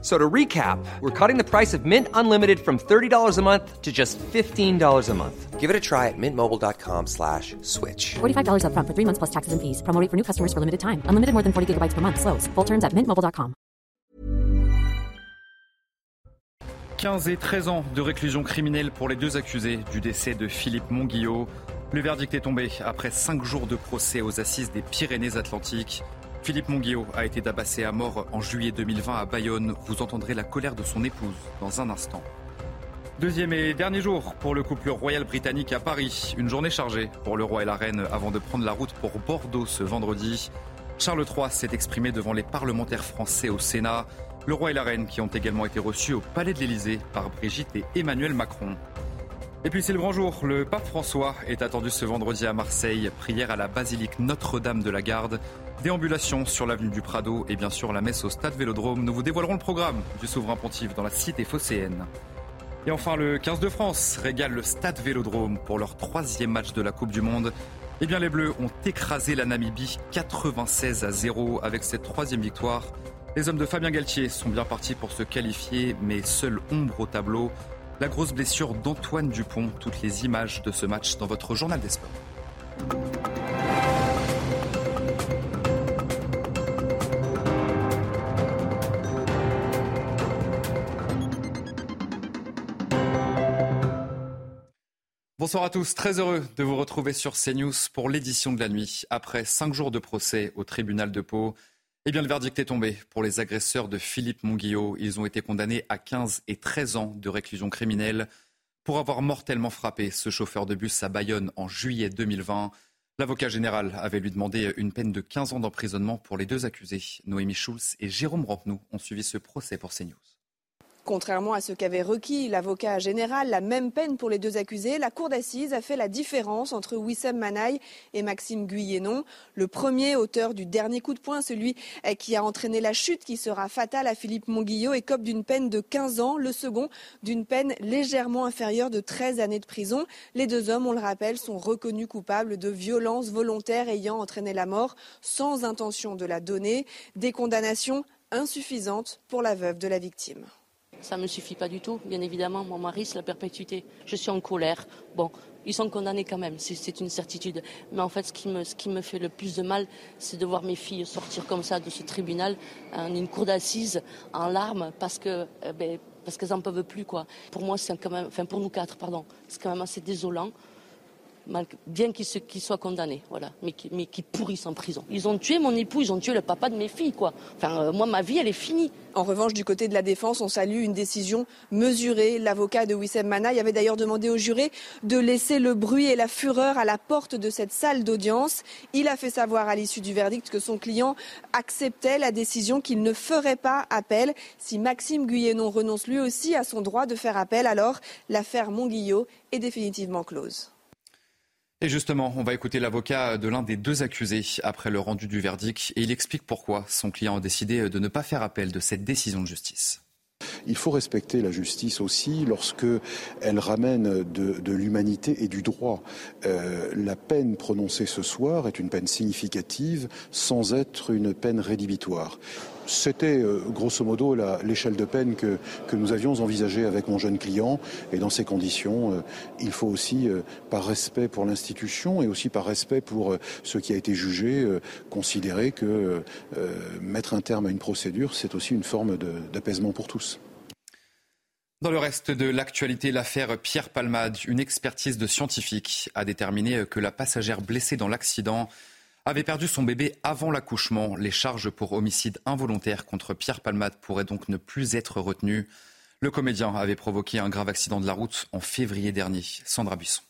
So to recap, we're cutting the price of Mint Unlimited from $30 a month to just $15 a month. Give it a try at mintmobile.com slash switch. $45 up front for three months plus taxes and fees. Promo rate for new customers for limited time. Unlimited more than 40 gigabytes per month. Slows. Full terms at mintmobile.com. 15 et 13 ans de réclusion criminelle pour les deux accusés du décès de Philippe Monguillot. Le verdict est tombé après 5 jours de procès aux assises des Pyrénées-Atlantiques. Philippe Monguillot a été tabassé à mort en juillet 2020 à Bayonne. Vous entendrez la colère de son épouse dans un instant. Deuxième et dernier jour pour le couple royal britannique à Paris. Une journée chargée pour le roi et la reine avant de prendre la route pour Bordeaux ce vendredi. Charles III s'est exprimé devant les parlementaires français au Sénat. Le roi et la reine qui ont également été reçus au Palais de l'Élysée par Brigitte et Emmanuel Macron. Et puis c'est le grand jour, le pape François est attendu ce vendredi à Marseille, prière à la basilique Notre-Dame de la Garde, déambulation sur l'avenue du Prado et bien sûr la messe au stade Vélodrome. Nous vous dévoilerons le programme du souverain pontife dans la cité phocéenne. Et enfin le 15 de France régale le stade Vélodrome pour leur troisième match de la Coupe du Monde. Eh bien les Bleus ont écrasé la Namibie 96 à 0 avec cette troisième victoire. Les hommes de Fabien Galtier sont bien partis pour se qualifier, mais seule ombre au tableau, la grosse blessure d'Antoine Dupont. Toutes les images de ce match dans votre journal des sports. Bonsoir à tous, très heureux de vous retrouver sur CNews pour l'édition de la nuit. Après cinq jours de procès au tribunal de Pau, eh bien, le verdict est tombé pour les agresseurs de Philippe Monguillot. Ils ont été condamnés à 15 et 13 ans de réclusion criminelle pour avoir mortellement frappé ce chauffeur de bus à Bayonne en juillet 2020. L'avocat général avait lui demandé une peine de 15 ans d'emprisonnement pour les deux accusés. Noémie Schulz et Jérôme Rampenou ont suivi ce procès pour CNews. Contrairement à ce qu'avait requis l'avocat général, la même peine pour les deux accusés, la cour d'assises a fait la différence entre Wissem Manaï et Maxime Guyenon. Le premier, auteur du dernier coup de poing, celui qui a entraîné la chute qui sera fatale à Philippe Monguillot, écope d'une peine de 15 ans. Le second, d'une peine légèrement inférieure de 13 années de prison. Les deux hommes, on le rappelle, sont reconnus coupables de violences volontaires ayant entraîné la mort sans intention de la donner. Des condamnations insuffisantes pour la veuve de la victime. Ça ne me suffit pas du tout, bien évidemment. Mon mari, c'est la perpétuité. Je suis en colère. Bon, ils sont condamnés quand même, c'est une certitude. Mais en fait, ce qui, me, fait le plus de mal, c'est de voir mes filles sortir comme ça de ce tribunal, en une cour d'assises, en larmes, parce. Eh ben, qu'elles n'en peuvent plus. Pour moi, c'est quand même, enfin pour nous quatre, pardon, c'est quand même assez désolant bien qu'ils soient condamnés, voilà, mais qui, pourrissent en prison. Ils ont tué mon époux, ils ont tué le papa de mes filles, quoi. Enfin, euh, moi, ma vie, elle est finie. En revanche, du côté de la défense, on salue une décision mesurée. L'avocat de Wissem Manaï avait d'ailleurs demandé au juré de laisser le bruit et la fureur à la porte de cette salle d'audience. Il a fait savoir à l'issue du verdict que son client acceptait la décision qu'il ne ferait pas appel. Si Maxime Guyenon renonce lui aussi à son droit de faire appel, alors l'affaire Monguillot est définitivement close. Et justement, on va écouter l'avocat de l'un des deux accusés après le rendu du verdict et il explique pourquoi son client a décidé de ne pas faire appel de cette décision de justice. Il faut respecter la justice aussi lorsque elle ramène de, l'humanité et du droit. Euh, la peine prononcée ce soir est une peine significative sans être une peine rédhibitoire. C'était euh, grosso modo l'échelle de peine que, nous avions envisagée avec mon jeune client. Et dans ces conditions, euh, il faut aussi, euh, par respect pour l'institution et aussi par respect pour ce qui a été jugé, considérer que mettre un terme à une procédure, c'est aussi une forme d'apaisement pour tous. Dans le reste de l'actualité, l'affaire Pierre Palmade, une expertise de scientifiques a déterminé que la passagère blessée dans l'accident avait perdu son bébé avant l'accouchement. Les charges pour homicide involontaire contre Pierre Palmade pourraient donc ne plus être retenues. Le comédien avait provoqué un grave accident de la route en février dernier. Sandra Buisson.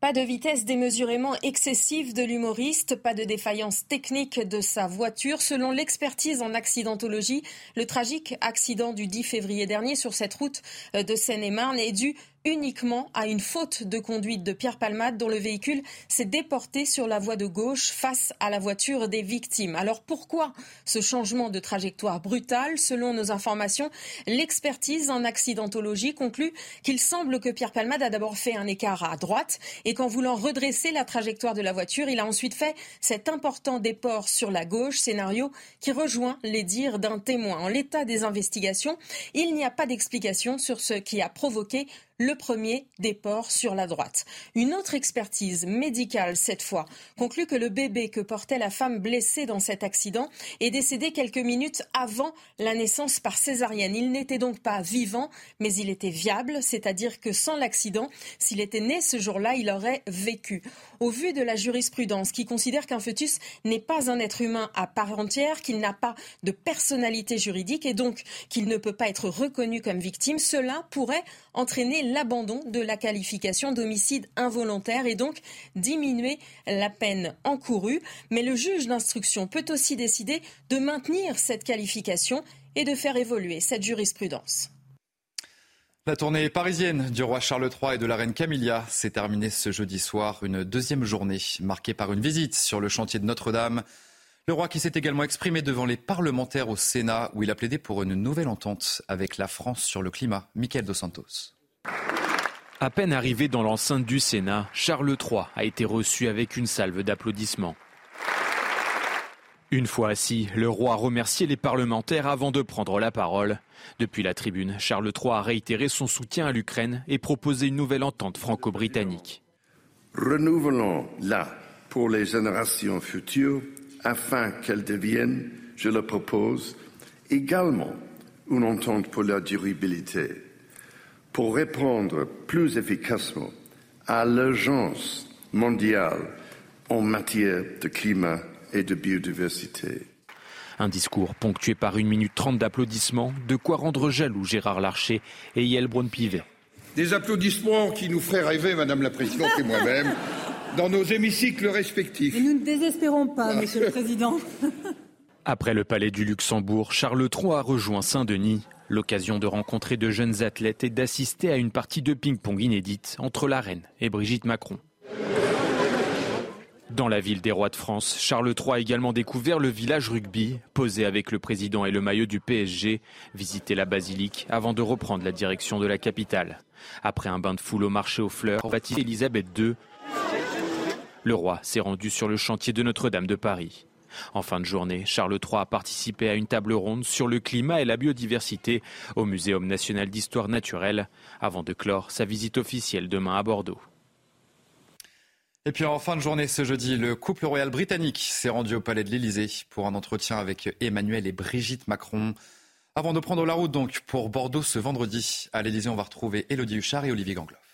Pas de vitesse démesurément excessive de l'humoriste, pas de défaillance technique de sa voiture. Selon l'expertise en accidentologie, le tragique accident du 10 février dernier sur cette route de Seine-et-Marne est dû uniquement à une faute de conduite de Pierre Palmade dont le véhicule s'est déporté sur la voie de gauche face à la voiture des victimes. Alors pourquoi ce changement de trajectoire brutal? Selon nos informations, l'expertise en accidentologie conclut qu'il semble que Pierre Palmade a d'abord fait un écart à droite et qu'en voulant redresser la trajectoire de la voiture, il a ensuite fait cet important déport sur la gauche, scénario qui rejoint les dires d'un témoin. En l'état des investigations, il n'y a pas d'explication sur ce qui a provoqué le premier déport sur la droite. Une autre expertise médicale, cette fois, conclut que le bébé que portait la femme blessée dans cet accident est décédé quelques minutes avant la naissance par césarienne. Il n'était donc pas vivant, mais il était viable, c'est-à-dire que sans l'accident, s'il était né ce jour-là, il aurait vécu. Au vu de la jurisprudence qui considère qu'un fœtus n'est pas un être humain à part entière, qu'il n'a pas de personnalité juridique et donc qu'il ne peut pas être reconnu comme victime, cela pourrait entraîner l'abandon de la qualification d'homicide involontaire et donc diminuer la peine encourue. Mais le juge d'instruction peut aussi décider de maintenir cette qualification et de faire évoluer cette jurisprudence. La tournée parisienne du roi Charles III et de la reine Camilla s'est terminée ce jeudi soir, une deuxième journée marquée par une visite sur le chantier de Notre-Dame. Le roi qui s'est également exprimé devant les parlementaires au Sénat où il a plaidé pour une nouvelle entente avec la France sur le climat. Michael Dos Santos. À peine arrivé dans l'enceinte du Sénat, Charles III a été reçu avec une salve d'applaudissements. Une fois assis, le roi a remercié les parlementaires avant de prendre la parole. Depuis la tribune, Charles III a réitéré son soutien à l'Ukraine et proposé une nouvelle entente franco-britannique. Renouvelons-la pour les générations futures afin qu'elle devienne, je le propose, également une entente pour la durabilité pour répondre plus efficacement à l'urgence mondiale en matière de climat et de biodiversité. Un discours ponctué par une minute trente d'applaudissements, de quoi rendre jaloux Gérard Larcher et Yael Braun-Pivet. Des applaudissements qui nous feraient rêver, Madame la Présidente et moi-même, dans nos hémicycles respectifs. Et nous ne désespérons pas, Monsieur le Président. Après le palais du Luxembourg, Charles III a rejoint Saint-Denis L'occasion de rencontrer de jeunes athlètes et d'assister à une partie de ping-pong inédite entre la reine et Brigitte Macron. Dans la ville des rois de France, Charles III a également découvert le village rugby, posé avec le président et le maillot du PSG, visité la basilique avant de reprendre la direction de la capitale. Après un bain de foule au marché aux fleurs, baptisé Elisabeth II, le roi s'est rendu sur le chantier de Notre-Dame de Paris. En fin de journée, Charles III a participé à une table ronde sur le climat et la biodiversité au Muséum national d'histoire naturelle, avant de clore sa visite officielle demain à Bordeaux. Et puis en fin de journée ce jeudi, le couple royal britannique s'est rendu au palais de l'Élysée pour un entretien avec Emmanuel et Brigitte Macron. Avant de prendre la route donc pour Bordeaux ce vendredi, à l'Élysée, on va retrouver Élodie Huchard et Olivier Gangloff.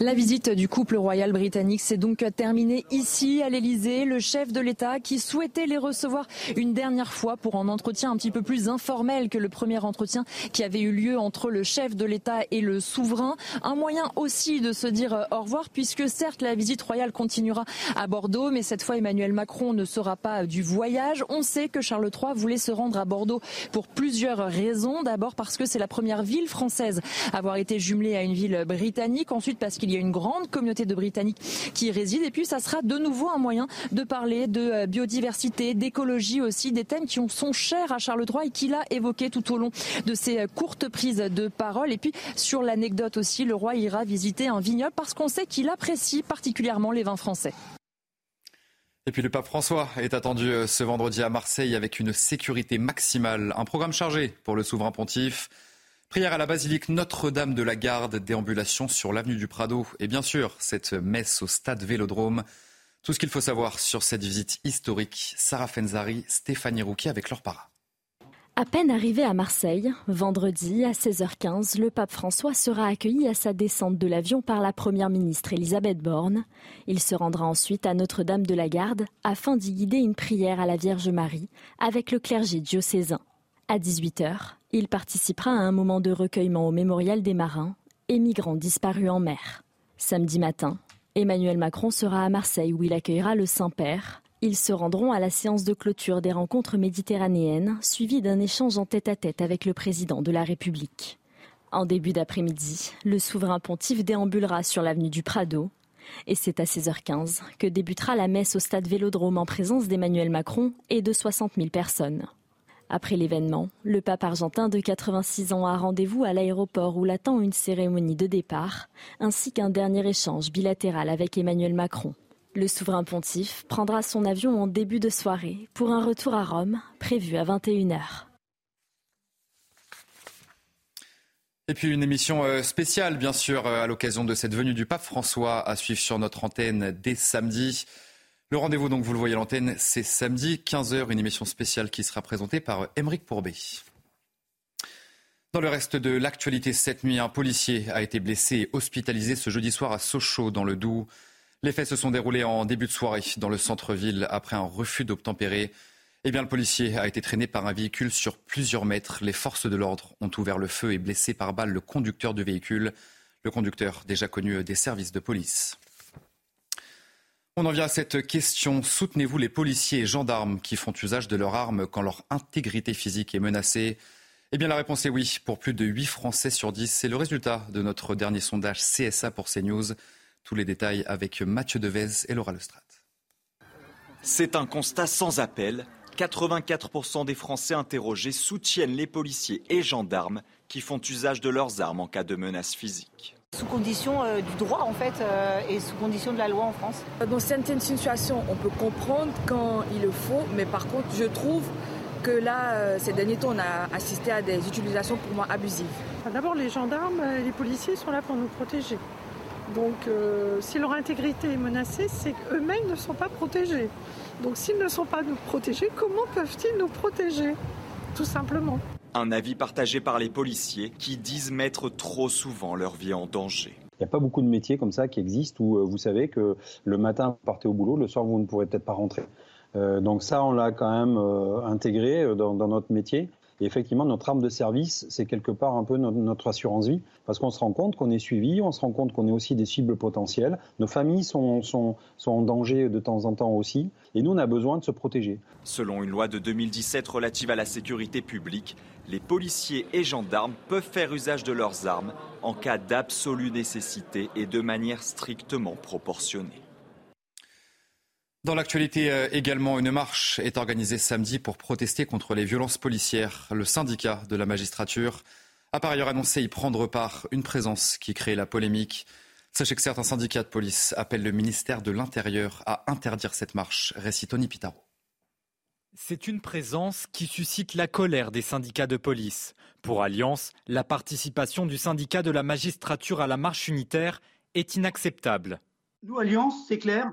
La visite du couple royal britannique s'est donc terminée ici à l'Elysée. Le chef de l'État qui souhaitait les recevoir une dernière fois pour un entretien un petit peu plus informel que le premier entretien qui avait eu lieu entre le chef de l'État et le souverain. Un moyen aussi de se dire euh, au revoir puisque certes la visite royale continuera à Bordeaux mais cette fois Emmanuel Macron ne sera pas du voyage. On sait que Charles III voulait se rendre à Bordeaux pour plusieurs raisons. D'abord parce que c'est la première ville française à avoir été jumelée à une ville britannique. Ensuite parce qu'il il y a une grande communauté de Britanniques qui y résident. Et puis, ça sera de nouveau un moyen de parler de euh, biodiversité, d'écologie aussi, des thèmes qui sont chers à Charles III et qu'il a évoqué tout au long de ses euh, courtes prises de parole. Et puis, sur l'anecdote aussi, le roi ira visiter un vignoble parce qu'on sait qu'il apprécie particulièrement les vins français. Et puis le pape François est attendu euh, ce vendredi à Marseille avec une sécurité maximale. Un programme chargé pour le souverain pontife. Prière à la basilique Notre-Dame de la Garde, déambulation sur l'avenue du Prado et bien sûr cette messe au stade Vélodrome. Tout ce qu'il faut savoir sur cette visite historique, Sarah Fenzari, Stéphanie Rouquet avec leur para. À peine arrivé à Marseille, vendredi à 16h15, le pape François sera accueilli à sa descente de l'avion par la première ministre Elisabeth Borne. Il se rendra ensuite à Notre-Dame de la Garde afin d'y guider une prière à la Vierge Marie avec le clergé diocésain. À 18h, il participera à un moment de recueillement au mémorial des marins et migrants disparus en mer. Samedi matin, Emmanuel Macron sera à Marseille où il accueillera le Saint-Père. Ils se rendront à la séance de clôture des rencontres méditerranéennes, suivie d'un échange en tête-à-tête avec le président de la République. En début d'après-midi, le souverain pontife déambulera sur l'avenue du Prado. Et c'est à 16h15 que débutera la messe au stade Vélodrome en présence d'Emmanuel Macron et de 60 000 personnes. Après l'événement, le pape argentin de 86 ans a rendez-vous à l'aéroport où l'attend une cérémonie de départ, ainsi qu'un dernier échange bilatéral avec Emmanuel Macron. Le souverain pontife prendra son avion en début de soirée pour un retour à Rome prévu à 21h. Et puis une émission euh, spéciale, bien sûr, euh, à l'occasion de cette venue du pape François à suivre sur notre antenne dès samedi. Le rendez-vous, donc, vous le voyez à l'antenne, c'est samedi, 15h, une émission spéciale qui sera présentée par Émeric Pourbet. Dans le reste de l'actualité, cette nuit, un policier a été blessé et hospitalisé ce jeudi soir à Sochaux, dans le Doubs. Les faits se sont déroulés en début de soirée dans le centre-ville après un refus d'obtempérer. Eh bien, le policier a été traîné par un véhicule sur plusieurs mètres. Les forces de l'ordre ont ouvert le feu et blessé par balle le conducteur du véhicule. Le conducteur, déjà connu des services de police. On en vient à cette question. Soutenez-vous les policiers et gendarmes qui font usage de leurs armes quand leur intégrité physique est menacée? Eh bien, la réponse est oui. Pour plus de 8 Français sur 10, c'est le résultat de notre dernier sondage CSA pour CNews. Tous les détails avec Mathieu Devez et Laura Lestrade. C'est un constat sans appel. 84% des Français interrogés soutiennent les policiers et gendarmes qui font usage de leurs armes en cas de menace physique. Sous condition euh, du droit en fait euh, et sous condition de la loi en France. Dans certaines situations, on peut comprendre quand il le faut, mais par contre, je trouve que là, euh, ces derniers temps, on a assisté à des utilisations pour moi abusives. D'abord, les gendarmes et les policiers sont là pour nous protéger. Donc, si leur intégrité est menacée, c'est qu'eux-mêmes ne sont pas protégés. Donc, s'ils ne sont pas nous protégés, comment peuvent-ils nous protéger Tout simplement? Un avis partagé par les policiers qui disent mettre trop souvent leur vie en danger. Il n'y a pas beaucoup de métiers comme ça qui existent où euh, vous savez que le matin vous partez au boulot, le soir vous ne pourrez peut-être pas rentrer. Euh, donc ça, on l'a quand même euh, intégré dans, notre métier. Et effectivement, notre arme de service, c'est quelque part un peu notre, assurance vie, parce qu'on se rend compte qu'on est suivi, on se rend compte qu'on est aussi des cibles potentielles. Nos familles sont, en danger de temps en temps aussi, et nous, on a besoin de se protéger. Selon une loi de 2017 relative à la sécurité publique, les policiers et gendarmes peuvent faire usage de leurs armes en cas d'absolue nécessité et de manière strictement proportionnée. Dans l'actualité euh, également, une marche est organisée samedi pour protester contre les violences policières. Le syndicat de la magistrature a par ailleurs annoncé y prendre part, une présence qui crée la polémique. Sachez que certains syndicats de police appellent le ministère de l'Intérieur à interdire cette marche. Récit Tony Pitaro. C'est une présence qui suscite la colère des syndicats de police. Pour Alliance, la participation du syndicat de la magistrature à la marche unitaire est inacceptable. Nous, Alliance, c'est clair,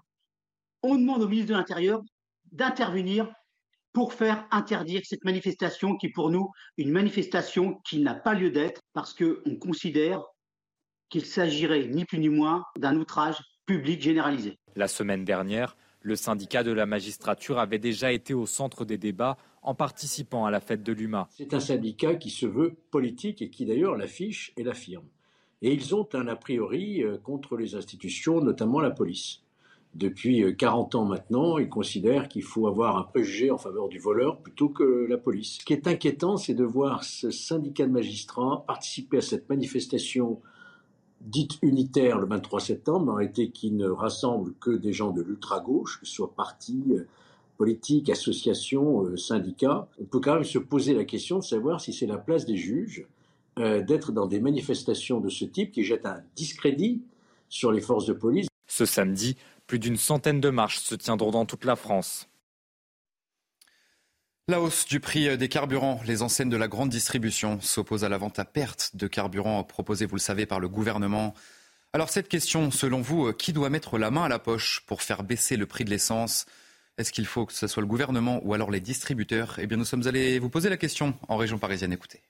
on demande au ministre de l'Intérieur d'intervenir pour faire interdire cette manifestation qui est pour nous une manifestation qui n'a pas lieu d'être parce qu'on considère qu'il s'agirait ni plus ni moins d'un outrage public généralisé. La semaine dernière, le syndicat de la magistrature avait déjà été au centre des débats en participant à la fête de l'UMA. C'est un syndicat qui se veut politique et qui d'ailleurs l'affiche et l'affirme. Et ils ont un a priori euh, contre les institutions, notamment la police. Depuis 40 euh, ans maintenant, ils considèrent qu'il faut avoir un préjugé en faveur du voleur plutôt que la police. Ce qui est inquiétant, c'est de voir ce syndicat de magistrats participer à cette manifestation dite unitaire le 23 septembre, en réalité qui ne rassemble que des gens de l'ultra-gauche, que ce soit partis, euh, politiques, associations, euh, syndicats. On peut quand même se poser la question de savoir si c'est la place des juges d'être dans des manifestations de ce type qui jettent un discrédit sur les forces de police. Ce samedi, plus d'une centaine de marches se tiendront dans toute la France. La hausse du prix des carburants, les enseignes de la grande distribution s'opposent à la vente à perte de carburant proposée, vous le savez, par le gouvernement. Alors cette question, selon vous, qui doit mettre la main à la poche pour faire baisser le prix de l'essence? Est-ce qu'il faut que ce soit le gouvernement ou alors les distributeurs? Eh bien, nous sommes allés vous poser la question en région parisienne. Écoutez.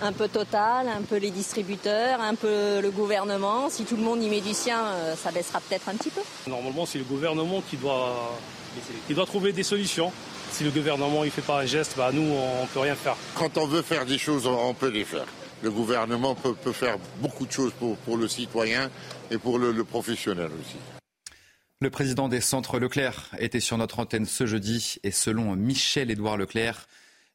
Un peu Total, un peu les distributeurs, un peu le gouvernement. Si tout le monde y met du sien, euh, ça baissera peut-être un petit peu. Normalement, c'est le gouvernement qui doit, qui doit trouver des solutions. Si le gouvernement ne fait pas un geste, bah, nous, on ne peut rien faire. Quand on veut faire des choses, on peut les faire. Le gouvernement peut, faire beaucoup de choses pour, le citoyen et pour le, professionnel aussi. Le président des centres Leclerc était sur notre antenne ce jeudi et selon Michel-Édouard Leclerc,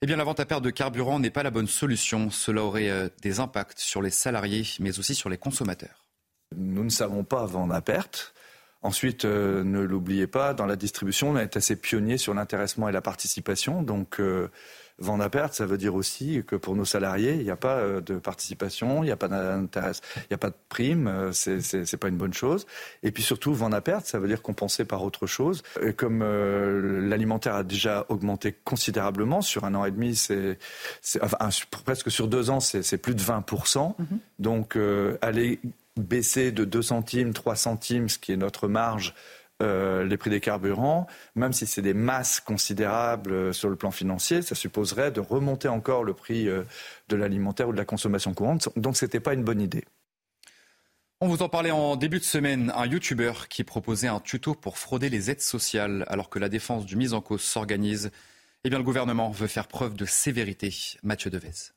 Eh bien, la vente à perte de carburant n'est pas la bonne solution. Cela aurait euh, des impacts sur les salariés, mais aussi sur les consommateurs. Nous ne savons pas vendre à perte. Ensuite, euh, ne l'oubliez pas, dans la distribution, on est assez pionnier sur l'intéressement et la participation. Donc, euh, vendre à perte, ça veut dire aussi que pour nos salariés, il n'y a pas euh, de participation, il n'y a pas il n'y a pas de prime, euh, c'est, c'est, pas une bonne chose. Et puis surtout, vendre à perte, ça veut dire compenser par autre chose. Et comme euh, l'alimentaire a déjà augmenté considérablement sur un an et demi, c'est, c'est enfin, presque sur deux ans, c'est, c'est plus de 20 mm-hmm. Donc, aller baisser de 2 centimes, 3 centimes, ce qui est notre marge euh, les prix des carburants, même si c'est des masses considérables euh, sur le plan financier, ça supposerait de remonter encore le prix euh, de l'alimentaire ou de la consommation courante. Donc ce n'était pas une bonne idée. On vous en parlait en début de semaine, un YouTuber qui proposait un tuto pour frauder les aides sociales alors que la défense du mise en cause s'organise. Eh bien, le gouvernement veut faire preuve de sévérité. Mathieu Devez.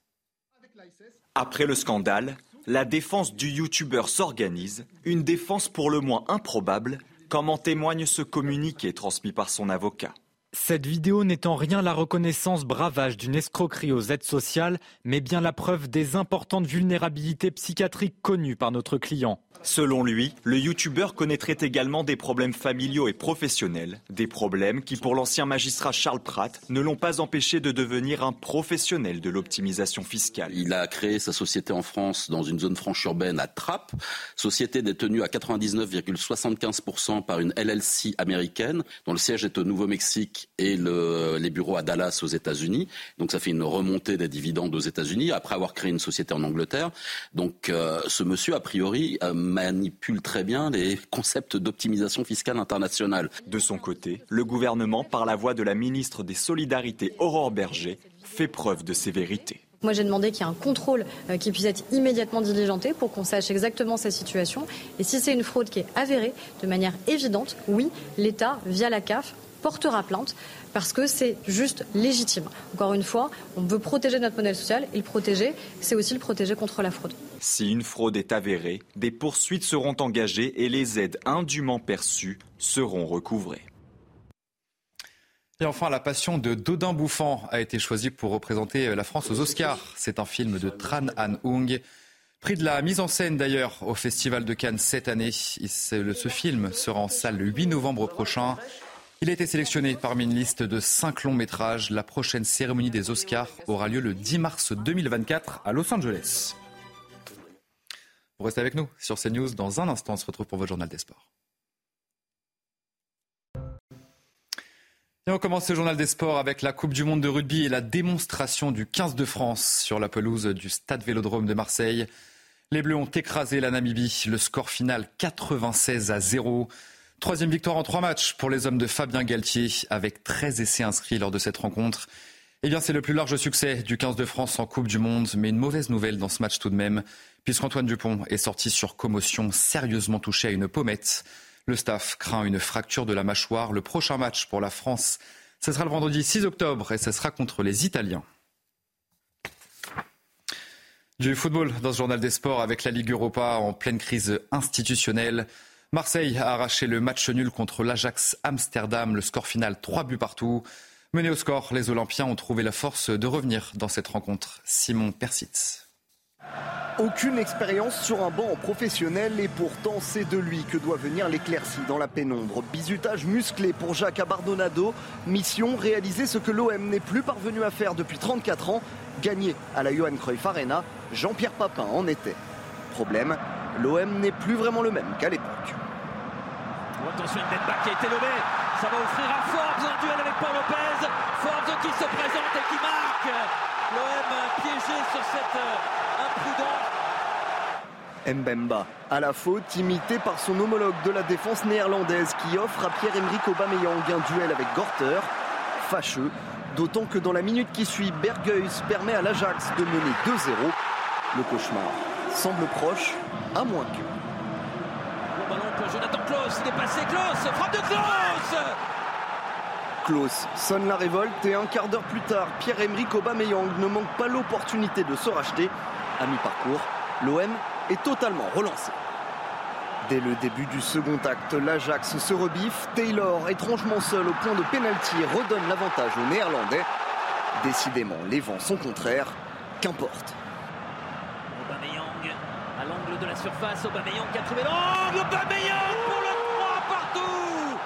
Après le scandale, la défense du YouTuber s'organise, une défense pour le moins improbable comme en témoigne ce communiqué transmis par son avocat? Cette vidéo n'est en rien la reconnaissance bravage d'une escroquerie aux aides sociales, mais bien la preuve des importantes vulnérabilités psychiatriques connues par notre client. Selon lui, le youtubeur connaîtrait également des problèmes familiaux et professionnels, des problèmes qui pour l'ancien magistrat Charles Pratt ne l'ont pas empêché de devenir un professionnel de l'optimisation fiscale. Il a créé sa société en France dans une zone franche urbaine à Trappes, société détenue à 99,75% par une LLC américaine dont le siège est au Nouveau-Mexique et le, les bureaux à Dallas aux États-Unis. Donc ça fait une remontée des dividendes aux États-Unis après avoir créé une société en Angleterre. Donc euh, ce monsieur a priori euh, manipule très bien les concepts d'optimisation fiscale internationale. De son côté, le gouvernement, par la voix de la ministre des Solidarités, Aurore Berger, fait preuve de sévérité. Moi, j'ai demandé qu'il y ait un contrôle euh, qui puisse être immédiatement diligenté pour qu'on sache exactement sa situation. Et si c'est une fraude qui est avérée de manière évidente, oui, l'État, via la CAF, portera plainte parce que c'est juste légitime. Encore une fois, on veut protéger notre modèle social et le protéger, c'est aussi le protéger contre la fraude. Si une fraude est avérée, des poursuites seront engagées et les aides indûment perçues seront recouvrées. Et enfin, La Passion de Dodin Bouffant a été choisie pour représenter la France aux Oscars. C'est un film de Tran Han Hung. Prix de la mise en scène d'ailleurs au Festival de Cannes cette année. Ce film sera en salle le 8 novembre prochain. Il a été sélectionné parmi une liste de cinq longs métrages. La prochaine cérémonie des Oscars aura lieu le 10 mars 2024 à Los Angeles. Vous restez avec nous sur CNews. Dans un instant, on se retrouve pour votre journal des sports. On commence ce journal des sports avec la Coupe du Monde de rugby et la démonstration du 15 de France sur la pelouse du Stade Vélodrome de Marseille. Les Bleus ont écrasé la Namibie. Le score final 96 à 0. Troisième victoire en trois matchs pour les hommes de Fabien Galtier, avec 13 essais inscrits lors de cette rencontre. Eh bien, c'est le plus large succès du 15 de France en Coupe du Monde, mais une mauvaise nouvelle dans ce match tout de même, puisqu'Antoine Dupont est sorti sur commotion, sérieusement touché à une pommette. Le staff craint une fracture de la mâchoire. Le prochain match pour la France, ce sera le vendredi 6 octobre et ce sera contre les Italiens. Du football dans ce journal des sports avec la Ligue Europa en pleine crise institutionnelle. Marseille a arraché le match nul contre l'Ajax Amsterdam. Le score final 3 buts partout. Mené au score, les Olympiens ont trouvé la force de revenir dans cette rencontre. Simon Persitz. Aucune expérience sur un banc professionnel et pourtant c'est de lui que doit venir l'éclaircie dans la pénombre. Bisutage musclé pour Jacques Abardonado. Mission réaliser ce que l'OM n'est plus parvenu à faire depuis 34 ans, gagner à la Johan Cruyff Arena. Jean-Pierre Papin en était. Problème, l'OM n'est plus vraiment le même qu'à l'époque. attention, Mbemba qui a été levé. Ça va offrir à Forbes un duel avec Paul Lopez. Forbes qui se présente et qui marque. L'OM piégé sur cette euh, imprudence. Mbemba à la faute, imité par son homologue de la défense néerlandaise qui offre à Pierre-Emerick Aubameyang un duel avec Gorter. Fâcheux, d'autant que dans la minute qui suit, Bergeus permet à l'Ajax de mener 2-0. Le cauchemar semble proche, à moins que. Le ballon pour Jonathan Klaus, il est passé Klaus, frappe de Klaus Klaus sonne la révolte et un quart d'heure plus tard, Pierre-Emerick Aubameyang ne manque pas l'opportunité de se racheter. À mi-parcours, l'OM est totalement relancé. Dès le début du second acte, l'Ajax se rebiffe. Taylor, étrangement seul au point de pénalty, redonne l'avantage aux Néerlandais. Décidément, les vents sont contraires. Qu'importe. À l'angle de la surface. Aubameyang qui a trouvé l'angle. Aubameyang pour le 3 partout.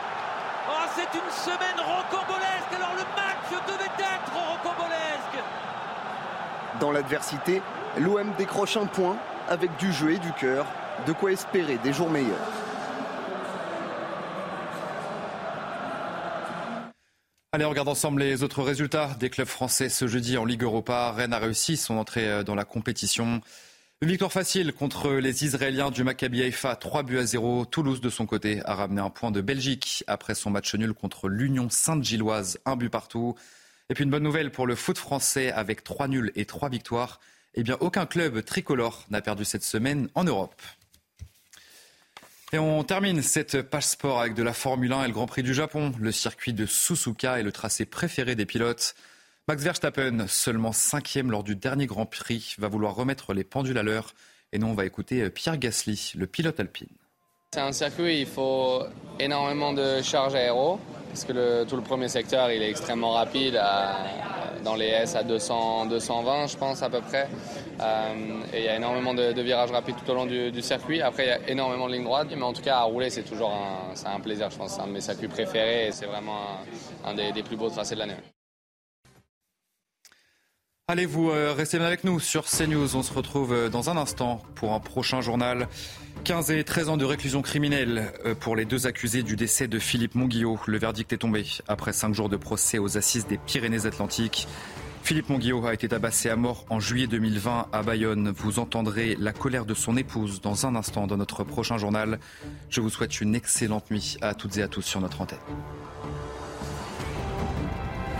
Oh, c'est une semaine rocambolesque. Alors le match devait être rocambolesque. Dans l'adversité, l'OM décroche un point avec du jeu et du cœur. De quoi espérer des jours meilleurs. Allez, on regarde ensemble les autres résultats des clubs français ce jeudi en Ligue Europa. Rennes a réussi son entrée euh, dans la compétition. Une victoire facile contre les Israéliens du Maccabi Haïfa, 3 buts à 0. Toulouse, de son côté, a ramené un point de Belgique après son match nul contre l'Union Sainte-Gilloise, un but partout. Et puis une bonne nouvelle pour le foot français avec 3 nuls et 3 victoires. Eh bien, aucun club tricolore n'a perdu cette semaine en Europe. Et on termine cette page sport avec de la Formule 1 et le Grand Prix du Japon. Le circuit de Suzuka est le tracé préféré des pilotes. Max Verstappen, seulement cinquième lors du dernier Grand Prix, va vouloir remettre les pendules à l'heure. Et nous, on va écouter Pierre Gasly, le pilote alpine. C'est un circuit, il faut énormément de charge aéro, parce que tout le premier secteur, il est extrêmement rapide, dans les S à 200, 220, je pense, à peu près. Euh, et il y a énormément de, virages rapides tout au long du, circuit. Après, il y a énormément de lignes droites, mais en tout cas, à rouler, c'est toujours un, un plaisir, je pense. C'est un de mes circuits préférés et c'est vraiment un, des, des plus beaux tracés de l'année. Allez, vous euh, restez bien avec nous sur CNews. On se retrouve euh, dans un instant pour un prochain journal. 15 et 13 ans de réclusion criminelle euh, pour les deux accusés du décès de Philippe Monguillot. Le verdict est tombé après cinq jours de procès aux assises des Pyrénées-Atlantiques. Philippe Monguillot a été tabassé à mort en juillet 2020 à Bayonne. Vous entendrez la colère de son épouse dans un instant dans notre prochain journal. Je vous souhaite une excellente nuit à toutes et à tous sur notre antenne.